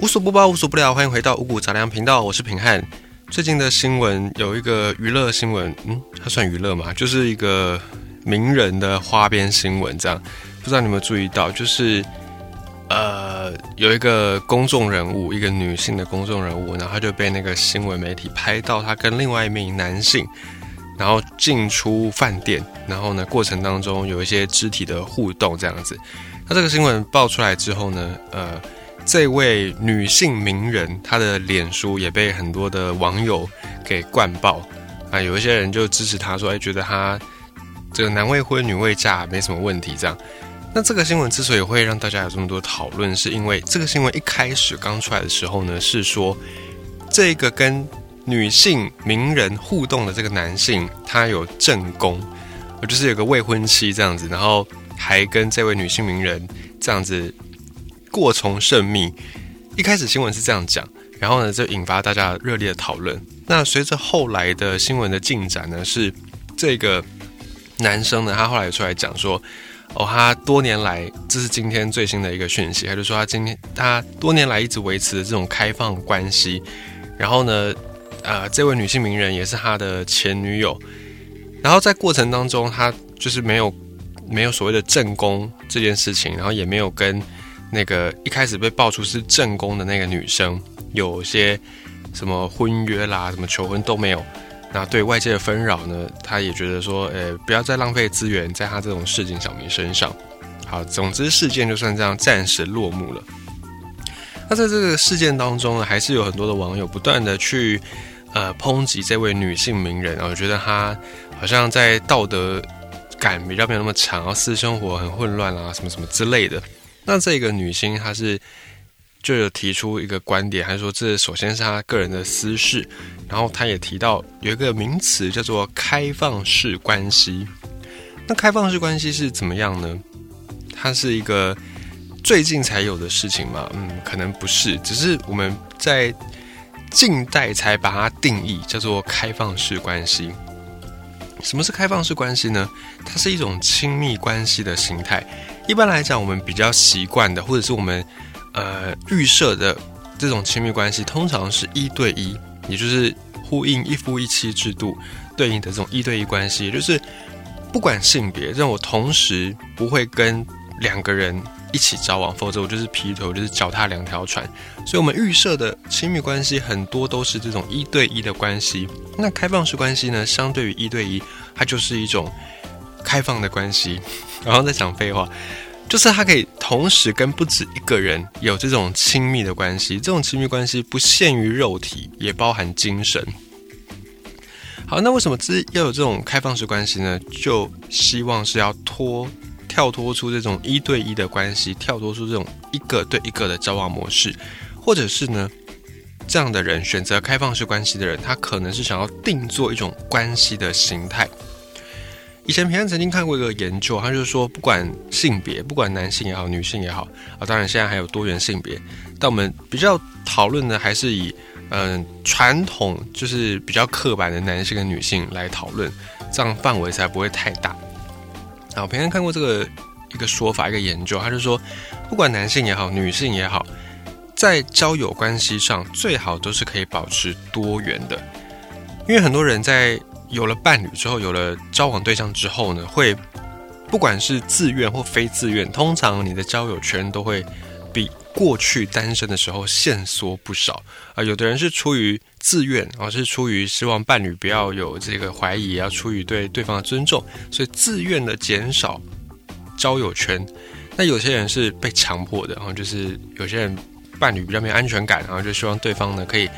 无所不包，无所不聊，欢迎回到五谷杂粮频道，我是平汉。最近的新闻有一个娱乐新闻，嗯，它算娱乐嘛？就是一个名人的花边新闻，这样不知道你有没有注意到？就是呃，有一个公众人物，一个女性的公众人物，然后她就被那个新闻媒体拍到，她跟另外一名男性，然后进出饭店，然后呢，过程当中有一些肢体的互动，这样子。那这个新闻爆出来之后呢，呃。这位女性名人，她的脸书也被很多的网友给灌爆啊！有一些人就支持她，说：“哎，觉得她这个男未婚女未嫁没什么问题。”这样，那这个新闻之所以会让大家有这么多讨论，是因为这个新闻一开始刚出来的时候呢，是说这个跟女性名人互动的这个男性，他有正宫，就是有个未婚妻这样子，然后还跟这位女性名人这样子。过从甚密，一开始新闻是这样讲，然后呢就引发大家热烈的讨论。那随着后来的新闻的进展呢，是这个男生呢，他后来出来讲说，哦，他多年来，这是今天最新的一个讯息，他就说他今天他多年来一直维持的这种开放关系，然后呢，呃，这位女性名人也是他的前女友，然后在过程当中，他就是没有没有所谓的正宫这件事情，然后也没有跟。那个一开始被爆出是正宫的那个女生，有些什么婚约啦、什么求婚都没有，那对外界的纷扰呢，他也觉得说，呃，不要再浪费资源在他这种市井小民身上。好，总之事件就算这样暂时落幕了。那在这个事件当中呢，还是有很多的网友不断的去呃抨击这位女性名人，我觉得她好像在道德感比较没有那么强，然后私生活很混乱啊，什么什么之类的。那这个女星她是就有提出一个观点，还是说这首先是她个人的私事，然后她也提到有一个名词叫做开放式关系。那开放式关系是怎么样呢？它是一个最近才有的事情吗？嗯，可能不是，只是我们在近代才把它定义叫做开放式关系。什么是开放式关系呢？它是一种亲密关系的形态。一般来讲，我们比较习惯的，或者是我们呃预设的这种亲密关系，通常是一对一，也就是呼应一夫一妻制度对应的这种一对一关系，就是不管性别，让我同时不会跟两个人一起交往，否则我就是劈腿，就是脚踏两条船。所以，我们预设的亲密关系很多都是这种一对一的关系。那开放式关系呢？相对于一对一，它就是一种开放的关系。然后再讲废话，就是他可以同时跟不止一个人有这种亲密的关系。这种亲密关系不限于肉体，也包含精神。好，那为什么这要有这种开放式关系呢？就希望是要脱跳脱出这种一对一的关系，跳脱出这种一个对一个的交往模式，或者是呢，这样的人选择开放式关系的人，他可能是想要定做一种关系的形态。以前平安曾经看过一个研究，他就是说，不管性别，不管男性也好，女性也好啊，当然现在还有多元性别，但我们比较讨论的还是以嗯传统就是比较刻板的男性跟女性来讨论，这样范围才不会太大。啊，平安看过这个一个说法，一个研究，他就说，不管男性也好，女性也好，在交友关系上最好都是可以保持多元的，因为很多人在。有了伴侣之后，有了交往对象之后呢，会不管是自愿或非自愿，通常你的交友圈都会比过去单身的时候限缩不少啊。有的人是出于自愿，而是出于希望伴侣不要有这个怀疑，要出于对对方的尊重，所以自愿的减少交友圈。那有些人是被强迫的，然后就是有些人伴侣比较没有安全感，然后就希望对方呢可以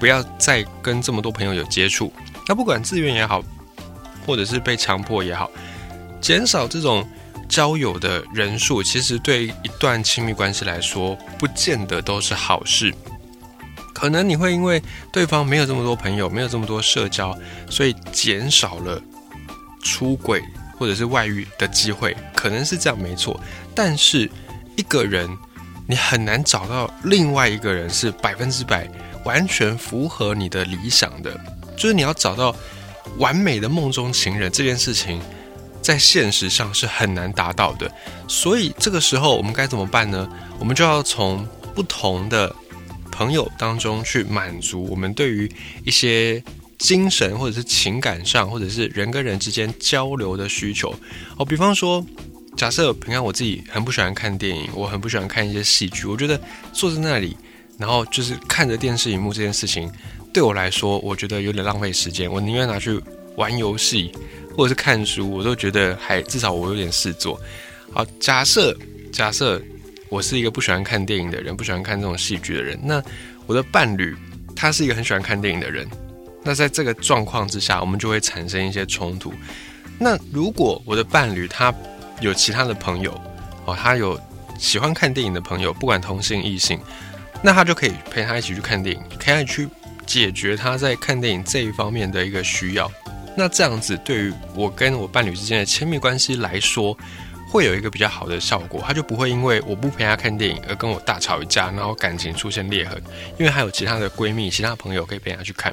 不要再跟这么多朋友有接触。那不管自愿也好，或者是被强迫也好，减少这种交友的人数，其实对一段亲密关系来说，不见得都是好事。可能你会因为对方没有这么多朋友，没有这么多社交，所以减少了出轨或者是外遇的机会，可能是这样没错。但是一个人，你很难找到另外一个人是百分之百完全符合你的理想的。就是你要找到完美的梦中情人这件事情，在现实上是很难达到的。所以这个时候我们该怎么办呢？我们就要从不同的朋友当中去满足我们对于一些精神或者是情感上，或者是人跟人之间交流的需求。哦，比方说，假设平常我自己很不喜欢看电影，我很不喜欢看一些戏剧，我觉得坐在那里，然后就是看着电视荧幕这件事情，对我来说，我觉得有点浪费时间，我宁愿拿去玩游戏或者是看书，我都觉得还至少我有点事做。好，假设假设。我是一个不喜欢看电影的人，不喜欢看这种戏剧的人。那我的伴侣他是一个很喜欢看电影的人。那在这个状况之下，我们就会产生一些冲突。那如果我的伴侣他有其他的朋友哦，他有喜欢看电影的朋友，不管同性异性，那他就可以陪他一起去看电影，可以去解决他在看电影这一方面的一个需要。那这样子对于我跟我伴侣之间的亲密关系来说。会有一个比较好的效果，他就不会因为我不陪他看电影而跟我大吵一架，然后感情出现裂痕，因为还有其他的闺蜜、其他朋友可以陪他去看。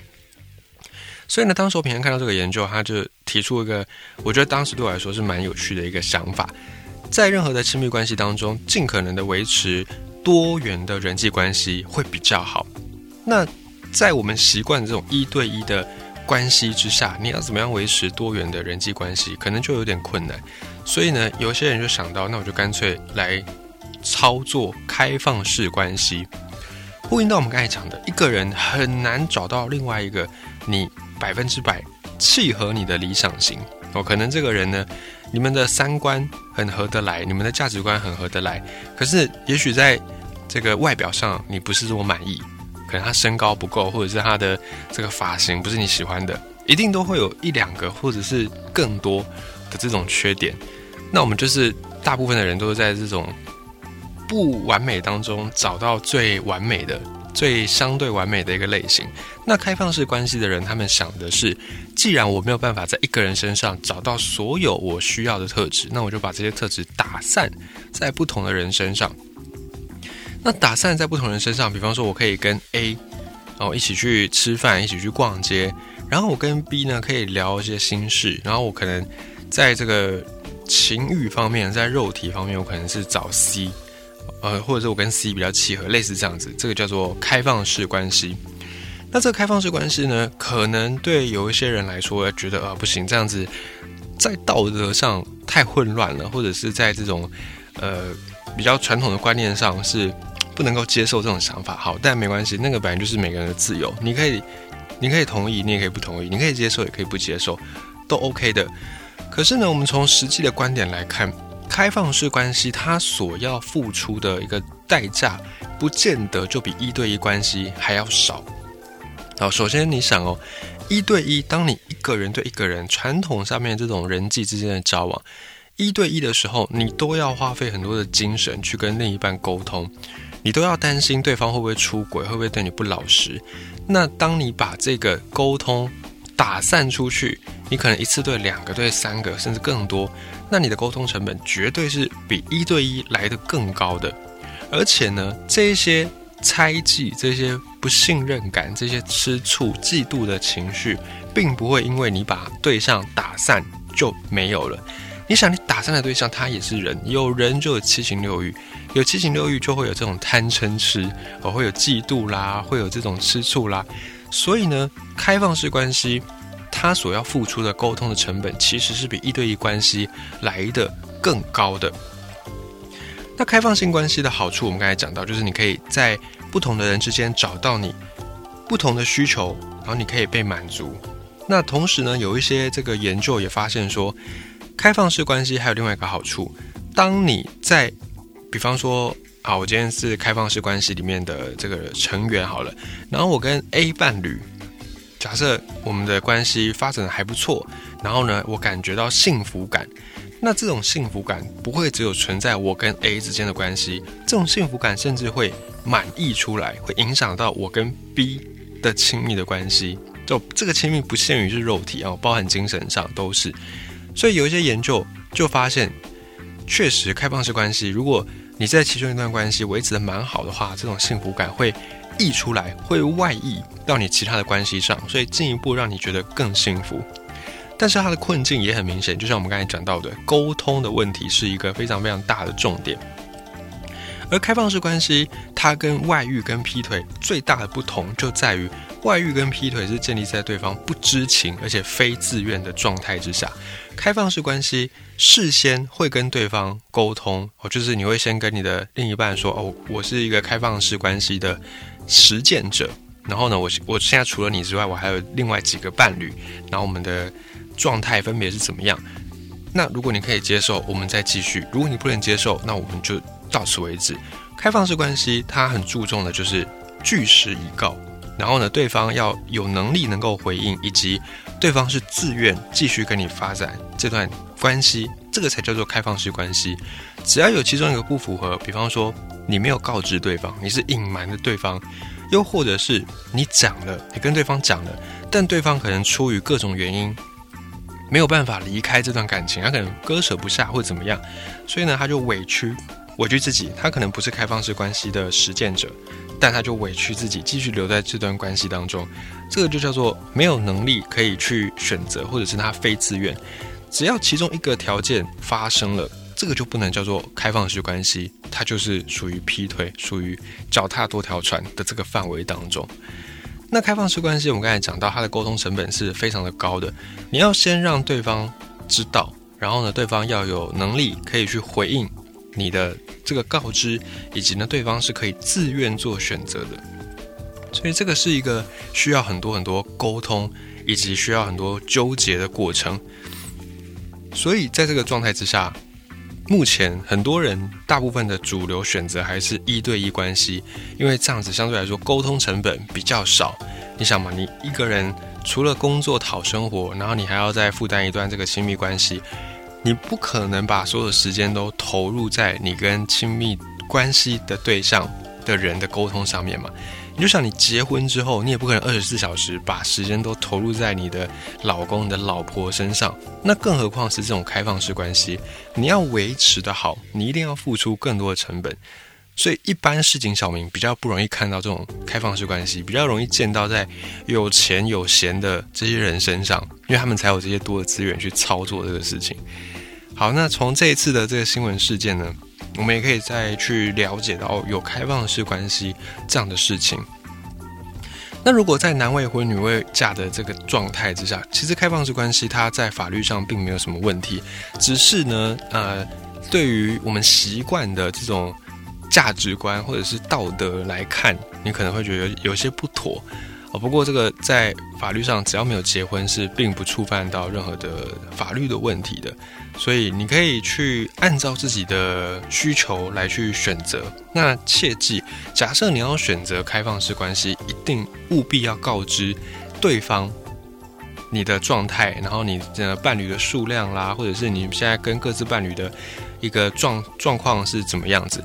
所以呢，当时我平常看到这个研究，他就提出一个，我觉得当时对我来说是蛮有趣的一个想法，在任何的亲密关系当中，尽可能的维持多元的人际关系会比较好。那在我们习惯这种一对一的关系之下，你要怎么样维持多元的人际关系，可能就有点困难。所以呢，有些人就想到，那我就干脆来操作开放式关系。呼应到我们刚才讲的，一个人很难找到另外一个你百分之百契合你的理想型哦。可能这个人呢，你们的三观很合得来，你们的价值观很合得来，可是也许在这个外表上你不是这么满意，可能他身高不够，或者是他的这个发型不是你喜欢的，一定都会有一两个或者是更多。的这种缺点，那我们就是大部分的人都是在这种不完美当中找到最完美的、最相对完美的一个类型。那开放式关系的人，他们想的是，既然我没有办法在一个人身上找到所有我需要的特质，那我就把这些特质打散在不同的人身上。那打散在不同人身上，比方说，我可以跟 A 哦一起去吃饭，一起去逛街，然后我跟 B 呢可以聊一些心事，然后我可能。在这个情欲方面，在肉体方面，我可能是找 C，呃，或者是我跟 C 比较契合，类似这样子，这个叫做开放式关系。那这个开放式关系呢，可能对有一些人来说，觉得啊不行，这样子在道德上太混乱了，或者是在这种呃比较传统的观念上是不能够接受这种想法。好，但没关系，那个本来就是每个人的自由，你可以你可以同意，你也可以不同意，你可以接受，也可以不接受，都 OK 的。可是呢，我们从实际的观点来看，开放式关系它所要付出的一个代价，不见得就比一对一关系还要少。好，首先你想哦，一对一，当你一个人对一个人，传统上面这种人际之间的交往，一对一的时候，你都要花费很多的精神去跟另一半沟通，你都要担心对方会不会出轨，会不会对你不老实。那当你把这个沟通打散出去，你可能一次对两个、对三个，甚至更多，那你的沟通成本绝对是比一对一来的更高的。而且呢，这些猜忌、这些不信任感、这些吃醋、嫉妒的情绪，并不会因为你把对象打散就没有了。你想，你打散的对象他也是人，有人就有七情六欲，有七情六欲就会有这种贪嗔痴，哦，会有嫉妒啦，会有这种吃醋啦。所以呢，开放式关系。他所要付出的沟通的成本，其实是比一对一关系来的更高的。那开放性关系的好处，我们刚才讲到，就是你可以在不同的人之间找到你不同的需求，然后你可以被满足。那同时呢，有一些这个研究也发现说，开放式关系还有另外一个好处，当你在，比方说，啊，我今天是开放式关系里面的这个成员好了，然后我跟 A 伴侣。假设我们的关系发展的还不错，然后呢，我感觉到幸福感，那这种幸福感不会只有存在我跟 A 之间的关系，这种幸福感甚至会满溢出来，会影响到我跟 B 的亲密的关系。就这个亲密不限于是肉体啊，包含精神上都是。所以有一些研究就发现，确实开放式关系，如果你在其中一段关系维持的蛮好的话，这种幸福感会。溢出来会外溢到你其他的关系上，所以进一步让你觉得更幸福。但是它的困境也很明显，就像我们刚才讲到的，沟通的问题是一个非常非常大的重点。而开放式关系，它跟外遇跟劈腿最大的不同就在于，外遇跟劈腿是建立在对方不知情而且非自愿的状态之下。开放式关系事先会跟对方沟通，哦，就是你会先跟你的另一半说，哦，我是一个开放式关系的实践者。然后呢，我我现在除了你之外，我还有另外几个伴侣，然后我们的状态分别是怎么样？那如果你可以接受，我们再继续；如果你不能接受，那我们就到此为止。开放式关系，它很注重的就是据实以告，然后呢，对方要有能力能够回应，以及对方是自愿继续跟你发展这段关系，这个才叫做开放式关系。只要有其中一个不符合，比方说你没有告知对方，你是隐瞒的对方，又或者是你讲了，你跟对方讲了，但对方可能出于各种原因。没有办法离开这段感情，他可能割舍不下或怎么样，所以呢，他就委屈委屈自己。他可能不是开放式关系的实践者，但他就委屈自己继续留在这段关系当中。这个就叫做没有能力可以去选择，或者是他非自愿。只要其中一个条件发生了，这个就不能叫做开放式关系，它就是属于劈腿，属于脚踏多条船的这个范围当中。那开放式关系，我们刚才讲到，它的沟通成本是非常的高的。你要先让对方知道，然后呢，对方要有能力可以去回应你的这个告知，以及呢，对方是可以自愿做选择的。所以这个是一个需要很多很多沟通，以及需要很多纠结的过程。所以在这个状态之下。目前很多人大部分的主流选择还是一对一关系，因为这样子相对来说沟通成本比较少。你想嘛，你一个人除了工作讨生活，然后你还要再负担一段这个亲密关系，你不可能把所有的时间都投入在你跟亲密关系的对象的人的沟通上面嘛。你就想你结婚之后，你也不可能二十四小时把时间都投入在你的老公、你的老婆身上。那更何况是这种开放式关系，你要维持的好，你一定要付出更多的成本。所以，一般市井小民比较不容易看到这种开放式关系，比较容易见到在有钱有闲的这些人身上，因为他们才有这些多的资源去操作这个事情。好，那从这一次的这个新闻事件呢？我们也可以再去了解到有开放式关系这样的事情。那如果在男未婚女未嫁的这个状态之下，其实开放式关系它在法律上并没有什么问题，只是呢，呃，对于我们习惯的这种价值观或者是道德来看，你可能会觉得有些不妥。哦，不过这个在法律上只要没有结婚，是并不触犯到任何的法律的问题的。所以你可以去按照自己的需求来去选择。那切记，假设你要选择开放式关系，一定务必要告知对方你的状态，然后你的伴侣的数量啦，或者是你现在跟各自伴侣的一个状状况是怎么样子。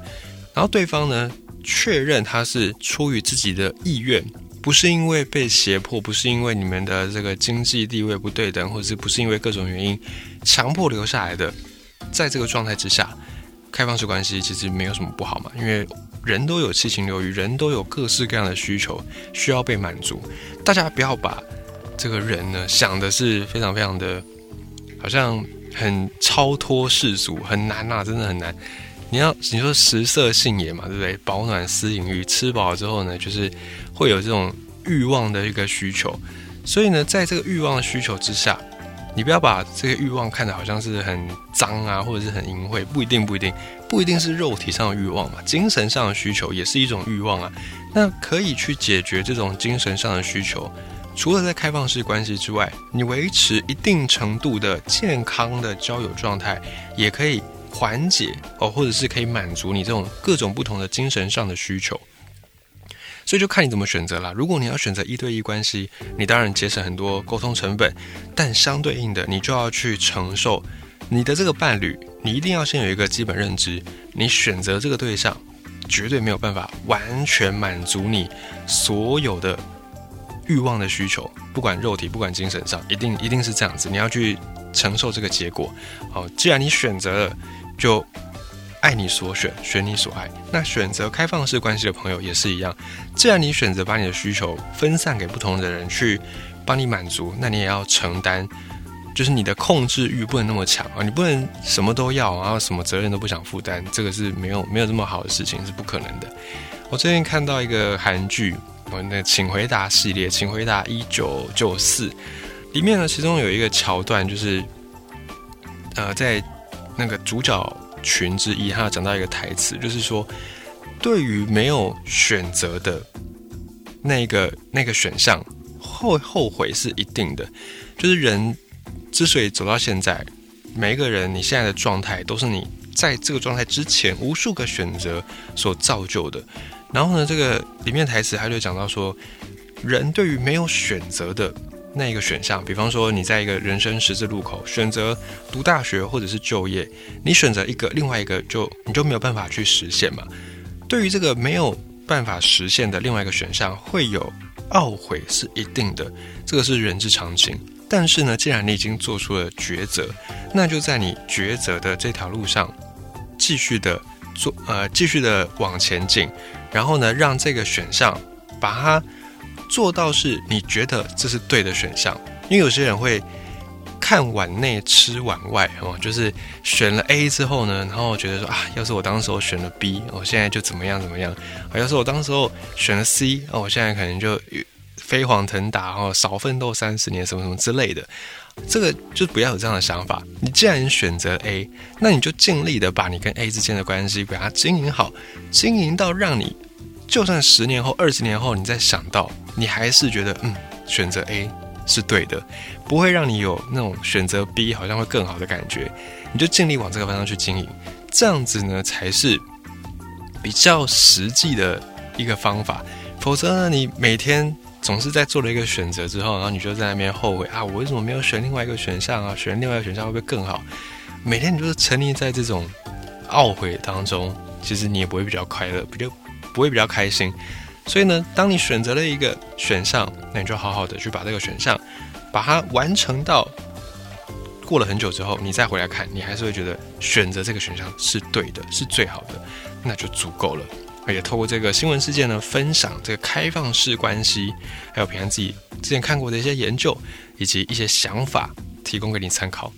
然后对方呢，确认他是出于自己的意愿。不是因为被胁迫，不是因为你们的这个经济地位不对等，或者是不是因为各种原因强迫留下来的，在这个状态之下，开放式关系其实没有什么不好嘛，因为人都有七情六欲，人都有各式各样的需求需要被满足。大家不要把这个人呢想的是非常非常的，好像很超脱世俗，很难啊，真的很难。你要你说食色性也嘛，对不对？保暖思淫欲，吃饱之后呢，就是会有这种欲望的一个需求。所以呢，在这个欲望的需求之下，你不要把这个欲望看得好像是很脏啊，或者是很淫秽，不一定，不一定，不一定是肉体上的欲望嘛，精神上的需求也是一种欲望啊。那可以去解决这种精神上的需求，除了在开放式关系之外，你维持一定程度的健康的交友状态，也可以。缓解哦，或者是可以满足你这种各种不同的精神上的需求，所以就看你怎么选择啦。如果你要选择一对一关系，你当然节省很多沟通成本，但相对应的，你就要去承受你的这个伴侣，你一定要先有一个基本认知，你选择这个对象绝对没有办法完全满足你所有的欲望的需求，不管肉体，不管精神上，一定一定是这样子，你要去承受这个结果。好，既然你选择了。就爱你所选，选你所爱。那选择开放式关系的朋友也是一样。既然你选择把你的需求分散给不同的人去帮你满足，那你也要承担就是你的控制欲不能那么强啊，你不能什么都要，然后什么责任都不想负担，这个是没有没有这么好的事情，是不可能的。我最近看到一个韩剧，我那《请回答》系列，《请回答一九九四》里面呢，其中有一个桥段，就是呃，在那个主角群之一，他讲到一个台词，就是说，对于没有选择的那个那个选项，后后悔是一定的，就是人。之所以走到现在，每一个人你现在的状态都是你在这个状态之前无数个选择所造就的。然后呢，这个里面台词他就讲到说，人对于没有选择的那一个选项，比方说你在一个人生十字路口选择读大学或者是就业，你选择一个，另外一个就你就没有办法去实现嘛。对于这个没有办法实现的另外一个选项，会有懊悔是一定的，这个是人之常情。但是呢，既然你已经做出了抉择，那就在你抉择的这条路上，继续的做，呃，继续的往前进，然后呢，让这个选项把它做到是你觉得这是对的选项。因为有些人会看碗内吃碗外，哦，就是选了 A 之后呢，然后觉得说啊，要是我当时候选了 B，我现在就怎么样怎么样；啊，要是我当时候选了 C，哦，我现在可能就。飞黄腾达哦，少奋斗三十年，什么什么之类的，这个就不要有这样的想法。你既然选择 A，那你就尽力的把你跟 A 之间的关系把它经营好，经营到让你就算十年后、二十年后，你再想到，你还是觉得嗯，选择 A 是对的，不会让你有那种选择 B 好像会更好的感觉。你就尽力往这个方向去经营，这样子呢才是比较实际的一个方法。否则呢，你每天。总是在做了一个选择之后，然后你就在那边后悔啊，我为什么没有选另外一个选项啊？选另外一个选项会不会更好？每天你就是沉溺在这种懊悔当中，其实你也不会比较快乐，比较不会比较开心。所以呢，当你选择了一个选项，那你就好好的去把这个选项把它完成到过了很久之后，你再回来看，你还是会觉得选择这个选项是对的，是最好的，那就足够了。而且透过这个新闻事件呢，分享这个开放式关系，还有平安自己之前看过的一些研究以及一些想法，提供给你参考。